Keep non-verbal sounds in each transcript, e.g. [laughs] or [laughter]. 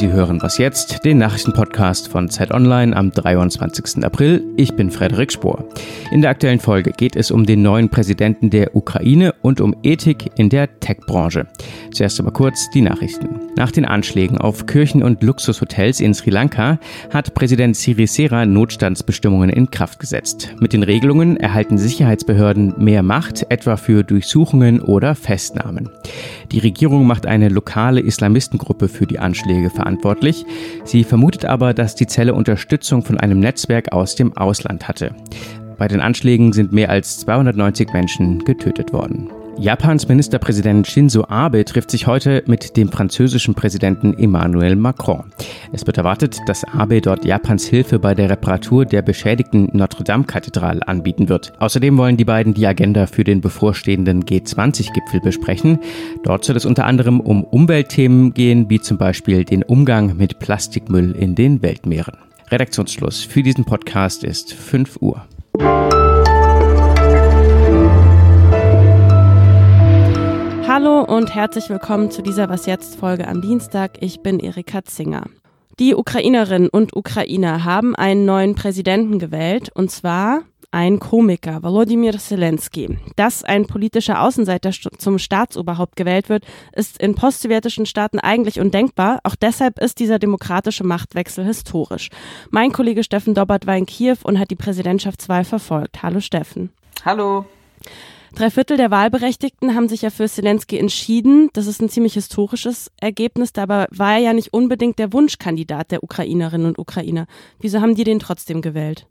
Sie hören Was jetzt, den Nachrichtenpodcast von Zeit Online am 23. April. Ich bin Frederik Spohr. In der aktuellen Folge geht es um den neuen Präsidenten der Ukraine und um Ethik in der Tech-Branche. Zuerst aber kurz die Nachrichten. Nach den Anschlägen auf Kirchen und Luxushotels in Sri Lanka hat Präsident Sirisera Notstandsbestimmungen in Kraft gesetzt. Mit den Regelungen erhalten Sicherheitsbehörden mehr Macht, etwa für Durchsuchungen oder Festnahmen. Die Regierung macht eine lokale Islamistengruppe für die Anschläge verantwortlich. Sie vermutet aber, dass die Zelle Unterstützung von einem Netzwerk aus dem Ausland hatte. Bei den Anschlägen sind mehr als 290 Menschen getötet worden. Japans Ministerpräsident Shinzo Abe trifft sich heute mit dem französischen Präsidenten Emmanuel Macron. Es wird erwartet, dass Abe dort Japans Hilfe bei der Reparatur der beschädigten Notre-Dame-Kathedrale anbieten wird. Außerdem wollen die beiden die Agenda für den bevorstehenden G20-Gipfel besprechen. Dort soll es unter anderem um Umweltthemen gehen, wie zum Beispiel den Umgang mit Plastikmüll in den Weltmeeren. Redaktionsschluss für diesen Podcast ist 5 Uhr. Hallo und herzlich willkommen zu dieser Was jetzt Folge am Dienstag. Ich bin Erika Zinger. Die Ukrainerinnen und Ukrainer haben einen neuen Präsidenten gewählt und zwar ein Komiker, Volodymyr Zelensky. Dass ein politischer Außenseiter zum Staatsoberhaupt gewählt wird, ist in postsowjetischen Staaten eigentlich undenkbar. Auch deshalb ist dieser demokratische Machtwechsel historisch. Mein Kollege Steffen Dobbert war in Kiew und hat die Präsidentschaftswahl verfolgt. Hallo Steffen. Hallo. Drei Viertel der Wahlberechtigten haben sich ja für Zelensky entschieden. Das ist ein ziemlich historisches Ergebnis. Dabei war er ja nicht unbedingt der Wunschkandidat der Ukrainerinnen und Ukrainer. Wieso haben die den trotzdem gewählt?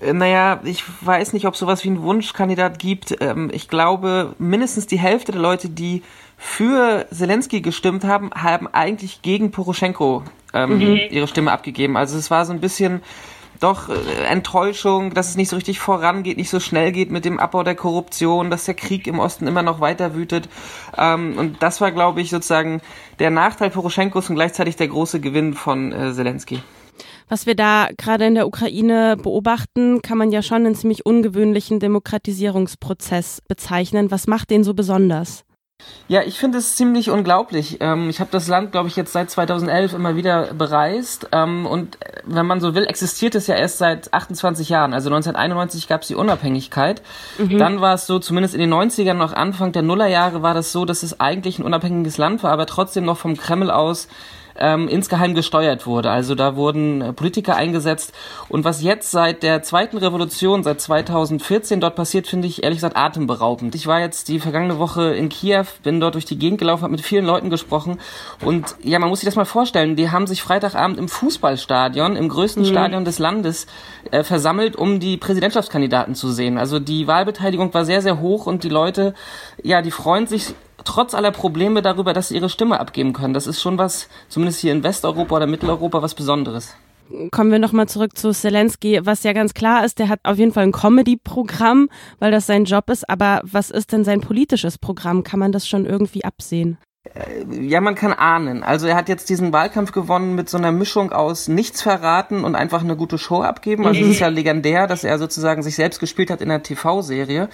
Äh, naja, ich weiß nicht, ob es sowas wie einen Wunschkandidat gibt. Ähm, ich glaube, mindestens die Hälfte der Leute, die für Zelensky gestimmt haben, haben eigentlich gegen Poroschenko ähm, mhm. ihre Stimme abgegeben. Also es war so ein bisschen doch äh, Enttäuschung, dass es nicht so richtig vorangeht, nicht so schnell geht mit dem Abbau der Korruption, dass der Krieg im Osten immer noch weiter wütet. Ähm, und das war, glaube ich, sozusagen der Nachteil Poroschenkos und gleichzeitig der große Gewinn von äh, Zelensky. Was wir da gerade in der Ukraine beobachten, kann man ja schon einen ziemlich ungewöhnlichen Demokratisierungsprozess bezeichnen. Was macht den so besonders? Ja, ich finde es ziemlich unglaublich. Ähm, ich habe das Land, glaube ich, jetzt seit 2011 immer wieder bereist. Ähm, und äh, wenn man so will, existiert es ja erst seit 28 Jahren. Also 1991 gab es die Unabhängigkeit. Mhm. Dann war es so, zumindest in den 90ern, noch Anfang der Nullerjahre, war das so, dass es eigentlich ein unabhängiges Land war, aber trotzdem noch vom Kreml aus ähm, insgeheim gesteuert wurde. Also da wurden äh, Politiker eingesetzt. Und was jetzt seit der zweiten Revolution, seit 2014 dort passiert, finde ich ehrlich gesagt atemberaubend. Ich war jetzt die vergangene Woche in Kiew, bin dort durch die Gegend gelaufen, habe mit vielen Leuten gesprochen. Und ja, man muss sich das mal vorstellen, die haben sich Freitagabend im Fußballstadion, im größten mhm. Stadion des Landes, äh, versammelt, um die Präsidentschaftskandidaten zu sehen. Also die Wahlbeteiligung war sehr, sehr hoch und die Leute, ja, die freuen sich trotz aller Probleme darüber, dass sie ihre Stimme abgeben können. Das ist schon was, zumindest hier in Westeuropa oder Mitteleuropa, was Besonderes. Kommen wir nochmal zurück zu Zelensky. Was ja ganz klar ist, der hat auf jeden Fall ein Comedy-Programm, weil das sein Job ist. Aber was ist denn sein politisches Programm? Kann man das schon irgendwie absehen? Äh, ja, man kann ahnen. Also er hat jetzt diesen Wahlkampf gewonnen mit so einer Mischung aus nichts verraten und einfach eine gute Show abgeben. Also es ist ja legendär, dass er sozusagen sich selbst gespielt hat in einer TV-Serie.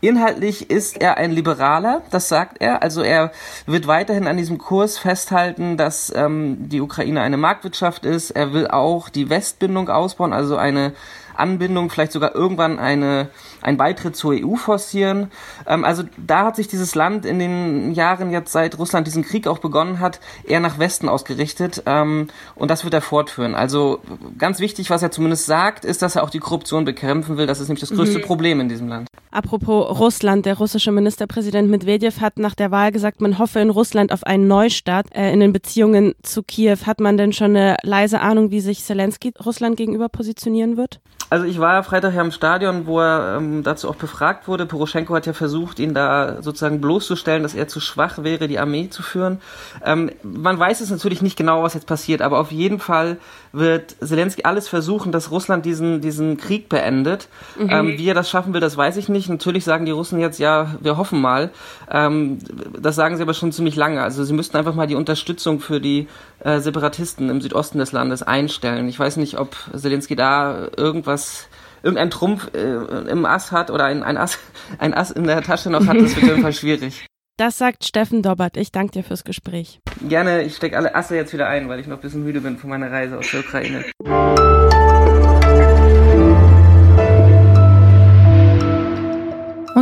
Inhaltlich ist er ein Liberaler, das sagt er. Also er wird weiterhin an diesem Kurs festhalten, dass ähm, die Ukraine eine Marktwirtschaft ist. Er will auch die Westbindung ausbauen, also eine Anbindung, vielleicht sogar irgendwann eine, ein Beitritt zur EU forcieren. Ähm, also da hat sich dieses Land in den Jahren jetzt seit Russland diesen Krieg auch begonnen hat, eher nach Westen ausgerichtet ähm, und das wird er fortführen. Also ganz wichtig, was er zumindest sagt, ist, dass er auch die Korruption bekämpfen will. Das ist nämlich das größte mhm. Problem in diesem Land. Apropos Russland, der russische Ministerpräsident Medvedev hat nach der Wahl gesagt, man hoffe in Russland auf einen Neustart äh, in den Beziehungen zu Kiew. Hat man denn schon eine leise Ahnung, wie sich Zelensky Russland gegenüber positionieren wird? Also ich war ja Freitag ja im Stadion, wo er ähm, dazu auch befragt wurde. Poroschenko hat ja versucht, ihn da sozusagen bloßzustellen, dass er zu schwach wäre, die Armee zu führen. Ähm, man weiß es natürlich nicht genau, was jetzt passiert, aber auf jeden Fall wird Zelensky alles versuchen, dass Russland diesen, diesen Krieg beendet. Mhm. Ähm, wie er das schaffen will, das weiß ich nicht. Natürlich sagen die Russen jetzt, ja, wir hoffen mal. Ähm, das sagen sie aber schon ziemlich lange. Also sie müssten einfach mal die Unterstützung für die äh, Separatisten im Südosten des Landes einstellen. Ich weiß nicht, ob Zelensky da irgendwas irgendein Trumpf äh, im Ass hat oder ein, ein, Ass, [laughs] ein Ass in der Tasche noch hat, das wird auf jeden Fall schwierig. [laughs] Das sagt Steffen Dobbert. Ich danke dir fürs Gespräch. Gerne, ich stecke alle Asse jetzt wieder ein, weil ich noch ein bisschen müde bin von meiner Reise aus der Ukraine.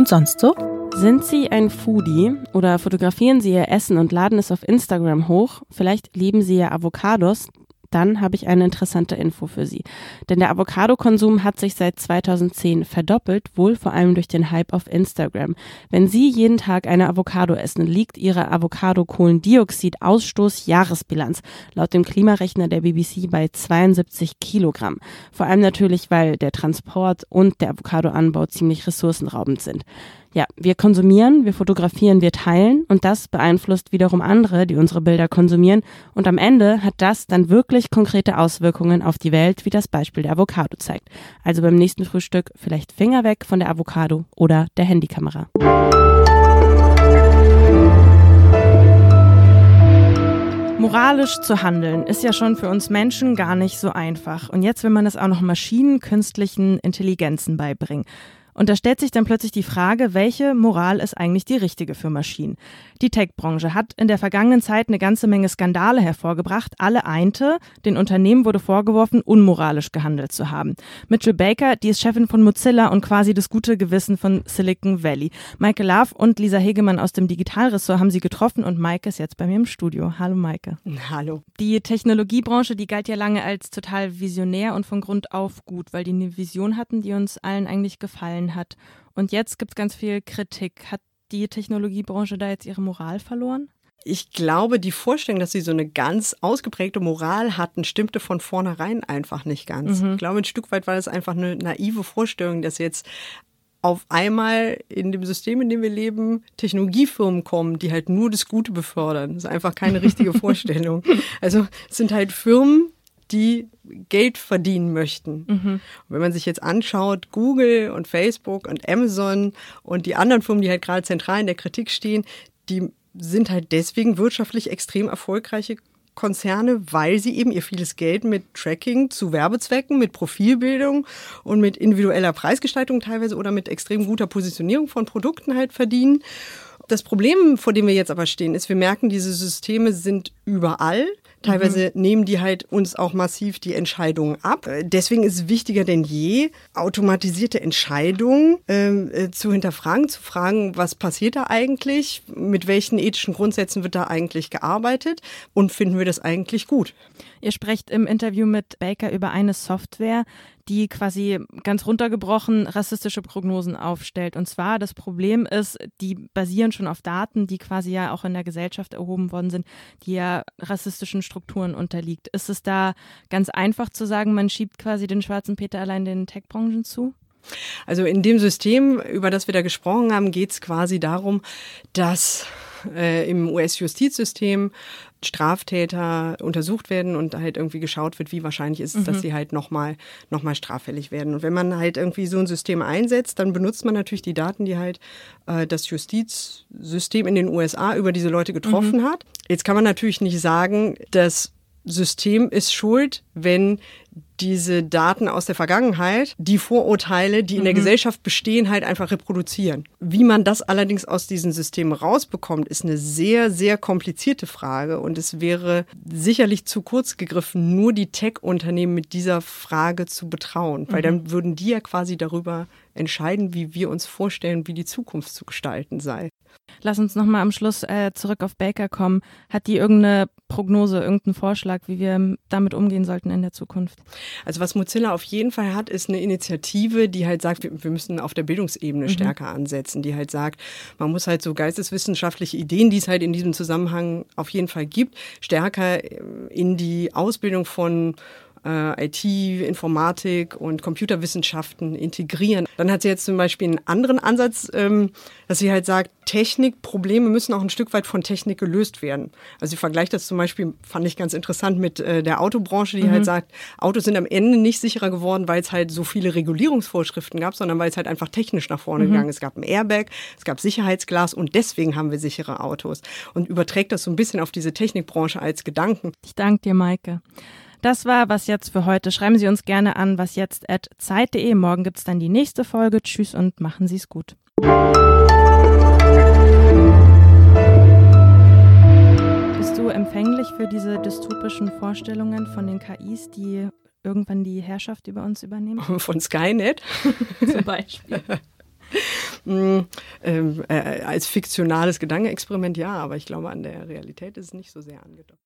Und sonst so? Sind Sie ein Foodie oder fotografieren Sie Ihr Essen und laden es auf Instagram hoch? Vielleicht lieben Sie ja Avocados, dann habe ich eine interessante Info für Sie. Denn der Avocado-Konsum hat sich seit 2010 verdoppelt, wohl vor allem durch den Hype auf Instagram. Wenn Sie jeden Tag eine Avocado essen, liegt Ihre Avocado-Kohlendioxid-Ausstoß Jahresbilanz laut dem Klimarechner der BBC bei 72 Kilogramm. Vor allem natürlich, weil der Transport und der Avocadoanbau ziemlich ressourcenraubend sind. Ja, wir konsumieren, wir fotografieren, wir teilen und das beeinflusst wiederum andere, die unsere Bilder konsumieren und am Ende hat das dann wirklich konkrete Auswirkungen auf die Welt, wie das Beispiel der Avocado zeigt. Also beim nächsten Frühstück vielleicht Finger weg von der Avocado oder der Handykamera. Moralisch zu handeln ist ja schon für uns Menschen gar nicht so einfach. Und jetzt will man es auch noch Maschinen, künstlichen Intelligenzen beibringen. Und da stellt sich dann plötzlich die Frage, welche Moral ist eigentlich die richtige für Maschinen? Die Tech-Branche hat in der vergangenen Zeit eine ganze Menge Skandale hervorgebracht. Alle einte, den Unternehmen wurde vorgeworfen, unmoralisch gehandelt zu haben. Mitchell Baker, die ist Chefin von Mozilla und quasi das gute Gewissen von Silicon Valley. Maike Love und Lisa Hegemann aus dem Digitalressort haben sie getroffen und Maike ist jetzt bei mir im Studio. Hallo Maike. Hallo. Die Technologiebranche, die galt ja lange als total visionär und von Grund auf gut, weil die eine Vision hatten, die uns allen eigentlich gefallen gefallen hat. Und jetzt gibt es ganz viel Kritik. Hat die Technologiebranche da jetzt ihre Moral verloren? Ich glaube, die Vorstellung, dass sie so eine ganz ausgeprägte Moral hatten, stimmte von vornherein einfach nicht ganz. Mhm. Ich glaube, ein Stück weit war das einfach eine naive Vorstellung, dass jetzt auf einmal in dem System, in dem wir leben, Technologiefirmen kommen, die halt nur das Gute befördern. Das ist einfach keine richtige [laughs] Vorstellung. Also es sind halt Firmen, die Geld verdienen möchten. Mhm. wenn man sich jetzt anschaut, Google und Facebook und Amazon und die anderen Firmen, die halt gerade zentral in der Kritik stehen, die sind halt deswegen wirtschaftlich extrem erfolgreiche Konzerne, weil sie eben ihr vieles Geld mit Tracking zu Werbezwecken, mit Profilbildung und mit individueller Preisgestaltung teilweise oder mit extrem guter Positionierung von Produkten halt verdienen. Das Problem, vor dem wir jetzt aber stehen, ist, wir merken, diese Systeme sind überall. Teilweise mhm. nehmen die halt uns auch massiv die Entscheidungen ab. Äh, deswegen ist es wichtiger denn je, automatisierte Entscheidungen ähm, äh, zu hinterfragen, zu fragen, was passiert da eigentlich, mit welchen ethischen Grundsätzen wird da eigentlich gearbeitet und finden wir das eigentlich gut. Ihr sprecht im Interview mit Baker über eine Software, die quasi ganz runtergebrochen rassistische Prognosen aufstellt. Und zwar das Problem ist, die basieren schon auf Daten, die quasi ja auch in der Gesellschaft erhoben worden sind, die ja rassistischen Strukturen unterliegt. Ist es da ganz einfach zu sagen, man schiebt quasi den schwarzen Peter allein den Tech-Branchen zu? Also in dem System, über das wir da gesprochen haben, geht es quasi darum, dass äh, im US-Justizsystem Straftäter untersucht werden und halt irgendwie geschaut wird, wie wahrscheinlich ist es, mhm. dass sie halt nochmal noch mal straffällig werden. Und wenn man halt irgendwie so ein System einsetzt, dann benutzt man natürlich die Daten, die halt äh, das Justizsystem in den USA über diese Leute getroffen mhm. hat. Jetzt kann man natürlich nicht sagen, das System ist schuld, wenn diese Daten aus der Vergangenheit die Vorurteile, die in der mhm. Gesellschaft bestehen, halt einfach reproduzieren. Wie man das allerdings aus diesen Systemen rausbekommt, ist eine sehr, sehr komplizierte Frage. Und es wäre sicherlich zu kurz gegriffen, nur die Tech-Unternehmen mit dieser Frage zu betrauen. Weil mhm. dann würden die ja quasi darüber entscheiden, wie wir uns vorstellen, wie die Zukunft zu gestalten sei. Lass uns nochmal am Schluss äh, zurück auf Baker kommen. Hat die irgendeine Prognose, irgendeinen Vorschlag, wie wir damit umgehen sollten in der Zukunft? Also was Mozilla auf jeden Fall hat, ist eine Initiative, die halt sagt, wir, wir müssen auf der Bildungsebene mhm. stärker ansetzen, die halt sagt, man muss halt so geisteswissenschaftliche Ideen, die es halt in diesem Zusammenhang auf jeden Fall gibt, stärker äh, in die Ausbildung von äh, IT, Informatik und Computerwissenschaften integrieren. Dann hat sie jetzt zum Beispiel einen anderen Ansatz, ähm, dass sie halt sagt, Technikprobleme müssen auch ein Stück weit von Technik gelöst werden. Also sie vergleicht das zum Beispiel, fand ich ganz interessant, mit äh, der Autobranche, die halt mhm. halt sagt, Autos sind am Ende nicht sicherer geworden, weil es halt so viele Regulierungsvorschriften gab, sondern weil es halt einfach technisch nach vorne mhm. gegangen ist. Es gab ein Airbag, es gab Sicherheitsglas und deswegen haben wir sichere Autos. Und überträgt das so ein bisschen auf diese Technikbranche als Gedanken. Ich danke dir, Maike. Das war was jetzt für heute. Schreiben Sie uns gerne an wasjetzt.zeit.de. Morgen gibt es dann die nächste Folge. Tschüss und machen Sie es gut. Bist du empfänglich für diese dystopischen Vorstellungen von den KIs, die irgendwann die Herrschaft über uns übernehmen? [laughs] Von Skynet [laughs] zum Beispiel. [laughs] Hm, ähm, äh, als fiktionales Gedankenexperiment ja, aber ich glaube, an der Realität ist es nicht so sehr angedockt.